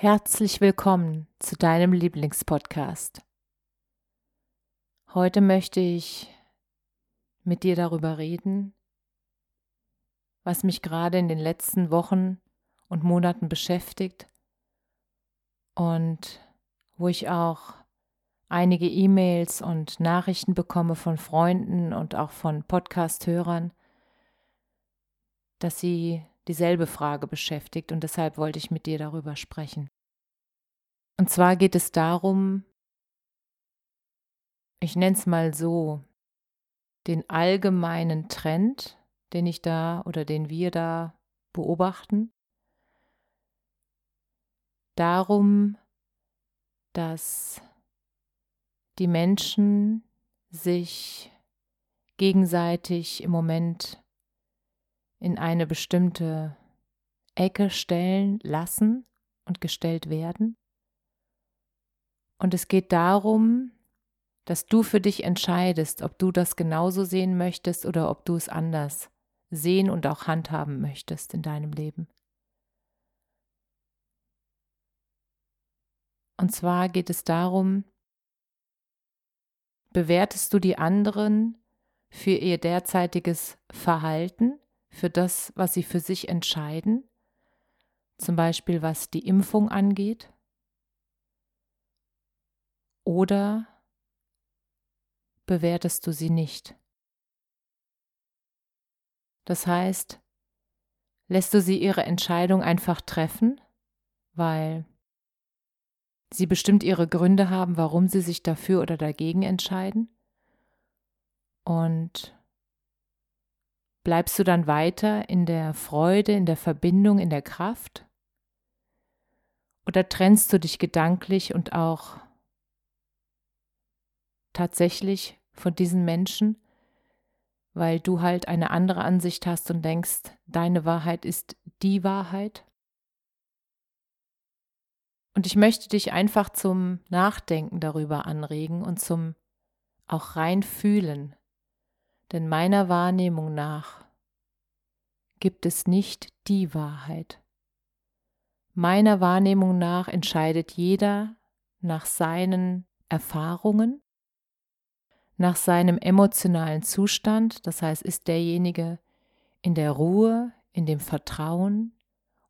Herzlich willkommen zu deinem Lieblingspodcast. Heute möchte ich mit dir darüber reden, was mich gerade in den letzten Wochen und Monaten beschäftigt und wo ich auch einige E-Mails und Nachrichten bekomme von Freunden und auch von Podcast-Hörern, dass sie dieselbe Frage beschäftigt und deshalb wollte ich mit dir darüber sprechen. Und zwar geht es darum, ich nenne es mal so, den allgemeinen Trend, den ich da oder den wir da beobachten, darum, dass die Menschen sich gegenseitig im Moment in eine bestimmte Ecke stellen lassen und gestellt werden. Und es geht darum, dass du für dich entscheidest, ob du das genauso sehen möchtest oder ob du es anders sehen und auch handhaben möchtest in deinem Leben. Und zwar geht es darum, bewertest du die anderen für ihr derzeitiges Verhalten für das, was sie für sich entscheiden, zum Beispiel was die Impfung angeht, oder bewertest du sie nicht? Das heißt, lässt du sie ihre Entscheidung einfach treffen, weil sie bestimmt ihre Gründe haben, warum sie sich dafür oder dagegen entscheiden? Und Bleibst du dann weiter in der Freude, in der Verbindung, in der Kraft? Oder trennst du dich gedanklich und auch tatsächlich von diesen Menschen, weil du halt eine andere Ansicht hast und denkst, deine Wahrheit ist die Wahrheit? Und ich möchte dich einfach zum Nachdenken darüber anregen und zum auch rein fühlen, denn meiner Wahrnehmung nach gibt es nicht die Wahrheit. Meiner Wahrnehmung nach entscheidet jeder nach seinen Erfahrungen, nach seinem emotionalen Zustand, das heißt, ist derjenige in der Ruhe, in dem Vertrauen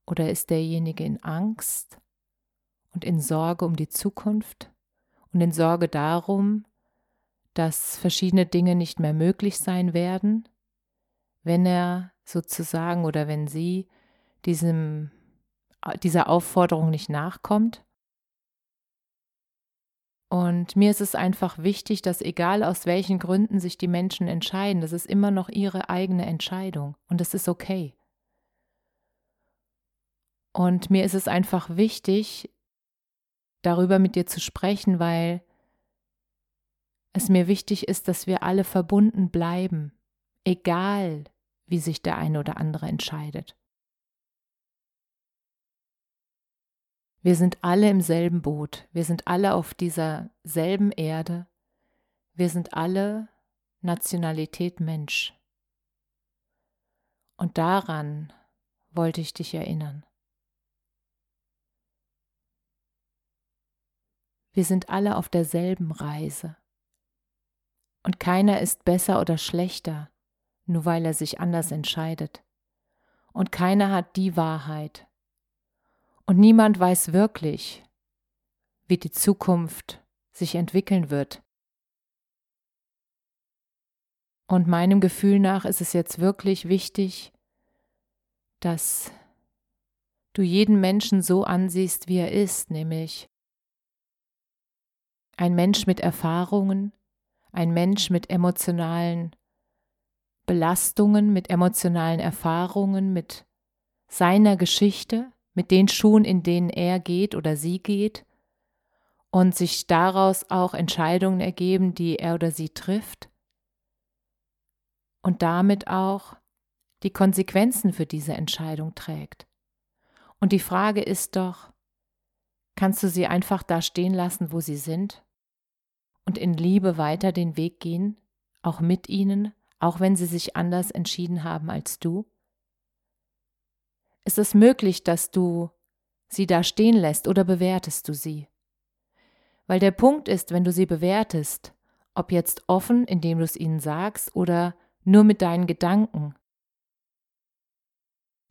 oder ist derjenige in Angst und in Sorge um die Zukunft und in Sorge darum, dass verschiedene Dinge nicht mehr möglich sein werden, wenn er sozusagen oder wenn sie diesem, dieser Aufforderung nicht nachkommt. Und mir ist es einfach wichtig, dass egal aus welchen Gründen sich die Menschen entscheiden, das ist immer noch ihre eigene Entscheidung und es ist okay. Und mir ist es einfach wichtig, darüber mit dir zu sprechen, weil es mir wichtig ist, dass wir alle verbunden bleiben, egal wie sich der eine oder andere entscheidet. Wir sind alle im selben Boot, wir sind alle auf dieser selben Erde, wir sind alle Nationalität Mensch. Und daran wollte ich dich erinnern. Wir sind alle auf derselben Reise. Und keiner ist besser oder schlechter, nur weil er sich anders entscheidet. Und keiner hat die Wahrheit. Und niemand weiß wirklich, wie die Zukunft sich entwickeln wird. Und meinem Gefühl nach ist es jetzt wirklich wichtig, dass du jeden Menschen so ansiehst, wie er ist, nämlich ein Mensch mit Erfahrungen, ein Mensch mit emotionalen Belastungen, mit emotionalen Erfahrungen, mit seiner Geschichte, mit den Schuhen, in denen er geht oder sie geht und sich daraus auch Entscheidungen ergeben, die er oder sie trifft und damit auch die Konsequenzen für diese Entscheidung trägt. Und die Frage ist doch, kannst du sie einfach da stehen lassen, wo sie sind und in Liebe weiter den Weg gehen, auch mit ihnen, auch wenn sie sich anders entschieden haben als du? Ist es möglich, dass du sie da stehen lässt oder bewertest du sie? Weil der Punkt ist, wenn du sie bewertest, ob jetzt offen, indem du es ihnen sagst, oder nur mit deinen Gedanken,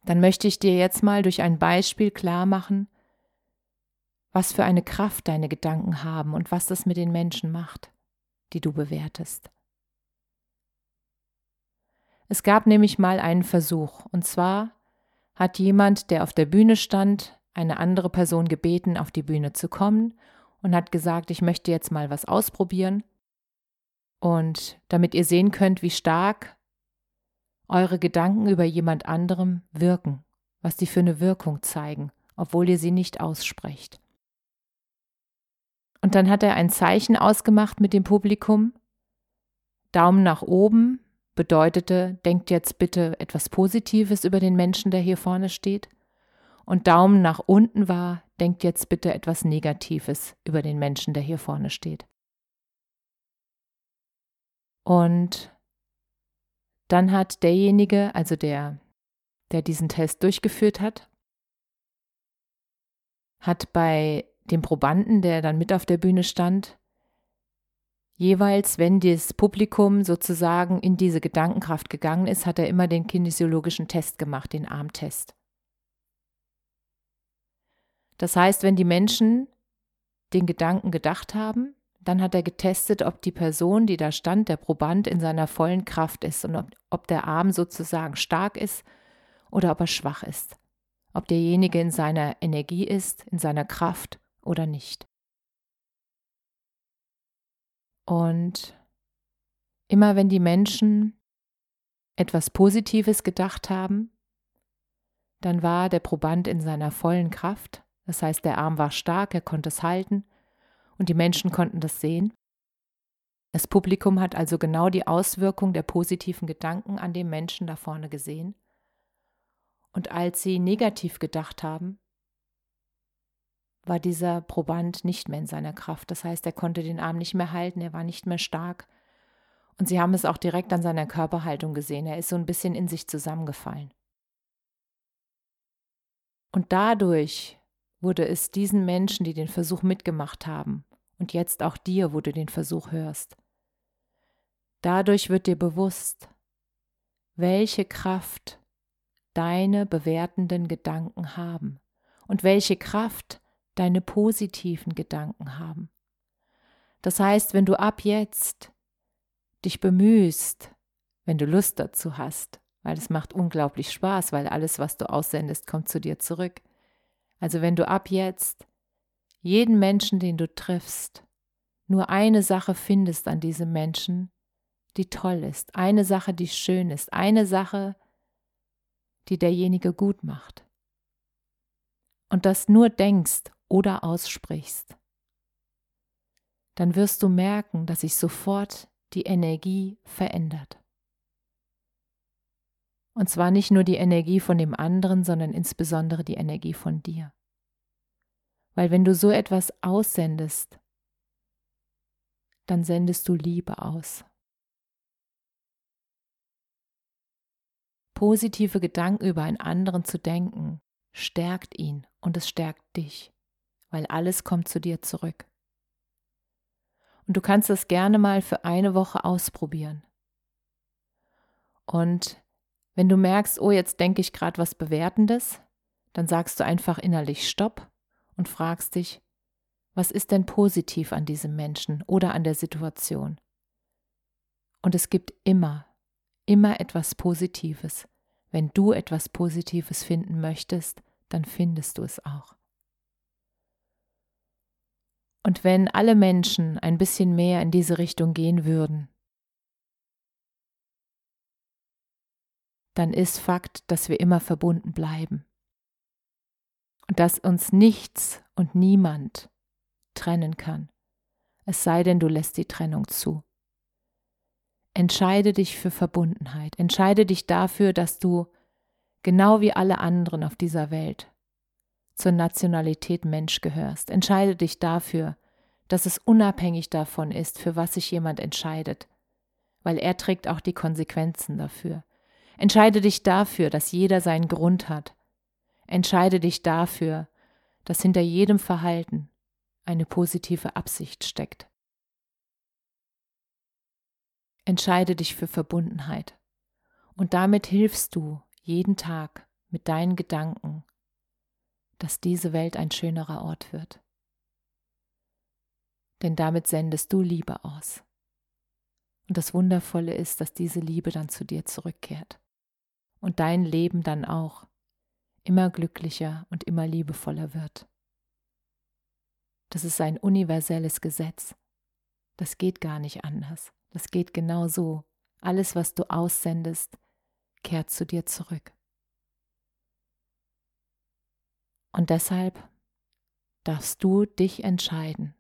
dann möchte ich dir jetzt mal durch ein Beispiel klar machen, was für eine Kraft deine Gedanken haben und was das mit den Menschen macht, die du bewertest. Es gab nämlich mal einen Versuch, und zwar hat jemand, der auf der Bühne stand, eine andere Person gebeten, auf die Bühne zu kommen und hat gesagt, ich möchte jetzt mal was ausprobieren. Und damit ihr sehen könnt, wie stark eure Gedanken über jemand anderem wirken, was die für eine Wirkung zeigen, obwohl ihr sie nicht aussprecht. Und dann hat er ein Zeichen ausgemacht mit dem Publikum. Daumen nach oben bedeutete, denkt jetzt bitte etwas Positives über den Menschen, der hier vorne steht. Und Daumen nach unten war, denkt jetzt bitte etwas Negatives über den Menschen, der hier vorne steht. Und dann hat derjenige, also der, der diesen Test durchgeführt hat, hat bei dem Probanden, der dann mit auf der Bühne stand, jeweils, wenn das Publikum sozusagen in diese Gedankenkraft gegangen ist, hat er immer den kinesiologischen Test gemacht, den Armtest. Das heißt, wenn die Menschen den Gedanken gedacht haben, dann hat er getestet, ob die Person, die da stand, der Proband, in seiner vollen Kraft ist und ob, ob der Arm sozusagen stark ist oder ob er schwach ist. Ob derjenige in seiner Energie ist, in seiner Kraft oder nicht. Und immer wenn die Menschen etwas Positives gedacht haben, dann war der Proband in seiner vollen Kraft das heißt, der Arm war stark, er konnte es halten und die Menschen konnten das sehen. Das Publikum hat also genau die Auswirkung der positiven Gedanken an dem Menschen da vorne gesehen. Und als sie negativ gedacht haben, war dieser Proband nicht mehr in seiner Kraft. Das heißt, er konnte den Arm nicht mehr halten, er war nicht mehr stark. Und sie haben es auch direkt an seiner Körperhaltung gesehen. Er ist so ein bisschen in sich zusammengefallen. Und dadurch wurde es diesen Menschen, die den Versuch mitgemacht haben, und jetzt auch dir, wo du den Versuch hörst. Dadurch wird dir bewusst, welche Kraft deine bewertenden Gedanken haben und welche Kraft deine positiven Gedanken haben. Das heißt, wenn du ab jetzt dich bemühst, wenn du Lust dazu hast, weil es macht unglaublich Spaß, weil alles, was du aussendest, kommt zu dir zurück, also wenn du ab jetzt jeden Menschen, den du triffst, nur eine Sache findest an diesem Menschen, die toll ist, eine Sache, die schön ist, eine Sache, die derjenige gut macht. Und das nur denkst oder aussprichst, dann wirst du merken, dass sich sofort die Energie verändert. Und zwar nicht nur die Energie von dem anderen, sondern insbesondere die Energie von dir. Weil wenn du so etwas aussendest, dann sendest du Liebe aus. Positive Gedanken über einen anderen zu denken, stärkt ihn und es stärkt dich, weil alles kommt zu dir zurück. Und du kannst das gerne mal für eine Woche ausprobieren. Und wenn du merkst, oh, jetzt denke ich gerade was Bewertendes, dann sagst du einfach innerlich Stopp und fragst dich, was ist denn positiv an diesem Menschen oder an der Situation? Und es gibt immer, immer etwas Positives. Wenn du etwas Positives finden möchtest, dann findest du es auch. Und wenn alle Menschen ein bisschen mehr in diese Richtung gehen würden, dann ist Fakt, dass wir immer verbunden bleiben. Und dass uns nichts und niemand trennen kann, es sei denn, du lässt die Trennung zu. Entscheide dich für Verbundenheit, entscheide dich dafür, dass du, genau wie alle anderen auf dieser Welt, zur Nationalität Mensch gehörst. Entscheide dich dafür, dass es unabhängig davon ist, für was sich jemand entscheidet, weil er trägt auch die Konsequenzen dafür. Entscheide dich dafür, dass jeder seinen Grund hat. Entscheide dich dafür, dass hinter jedem Verhalten eine positive Absicht steckt. Entscheide dich für Verbundenheit und damit hilfst du jeden Tag mit deinen Gedanken dass diese Welt ein schönerer Ort wird. Denn damit sendest du Liebe aus. Und das Wundervolle ist, dass diese Liebe dann zu dir zurückkehrt und dein Leben dann auch immer glücklicher und immer liebevoller wird. Das ist ein universelles Gesetz. Das geht gar nicht anders. Das geht genau so. Alles, was du aussendest, kehrt zu dir zurück. Und deshalb darfst du dich entscheiden.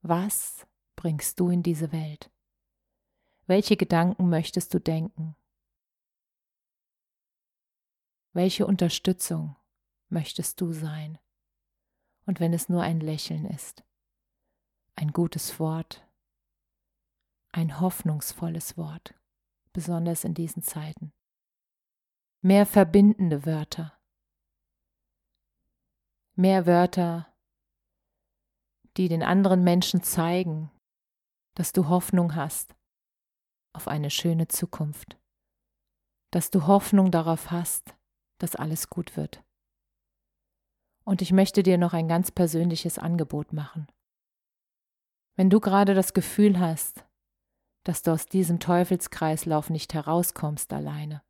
Was bringst du in diese Welt? Welche Gedanken möchtest du denken? Welche Unterstützung möchtest du sein? Und wenn es nur ein Lächeln ist, ein gutes Wort, ein hoffnungsvolles Wort, besonders in diesen Zeiten. Mehr verbindende Wörter, mehr Wörter, die den anderen Menschen zeigen, dass du Hoffnung hast auf eine schöne Zukunft, dass du Hoffnung darauf hast, dass alles gut wird. Und ich möchte dir noch ein ganz persönliches Angebot machen. Wenn du gerade das Gefühl hast, dass du aus diesem Teufelskreislauf nicht herauskommst alleine,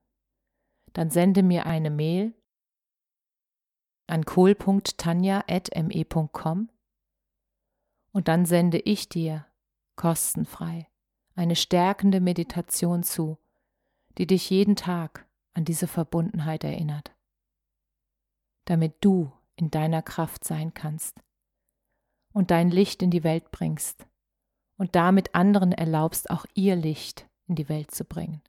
dann sende mir eine Mail an kohl.tanja.me.com und dann sende ich dir kostenfrei eine stärkende Meditation zu, die dich jeden Tag an diese Verbundenheit erinnert, damit du in deiner Kraft sein kannst und dein Licht in die Welt bringst und damit anderen erlaubst, auch ihr Licht in die Welt zu bringen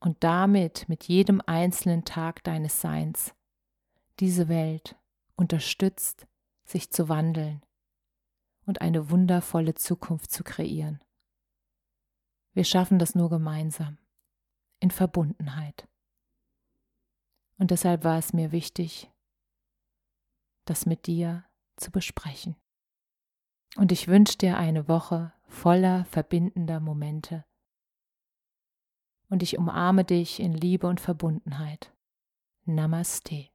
und damit mit jedem einzelnen Tag deines Seins diese Welt unterstützt, sich zu wandeln und eine wundervolle Zukunft zu kreieren. Wir schaffen das nur gemeinsam, in Verbundenheit. Und deshalb war es mir wichtig, das mit dir zu besprechen. Und ich wünsche dir eine Woche voller verbindender Momente und ich umarme dich in Liebe und Verbundenheit. Namaste.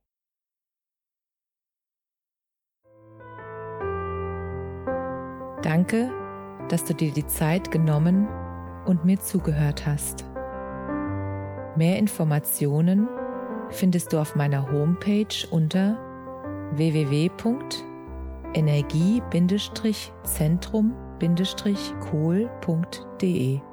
Danke, dass du dir die Zeit genommen und mir zugehört hast. Mehr Informationen findest du auf meiner Homepage unter www.energie-zentrum-kohl.de.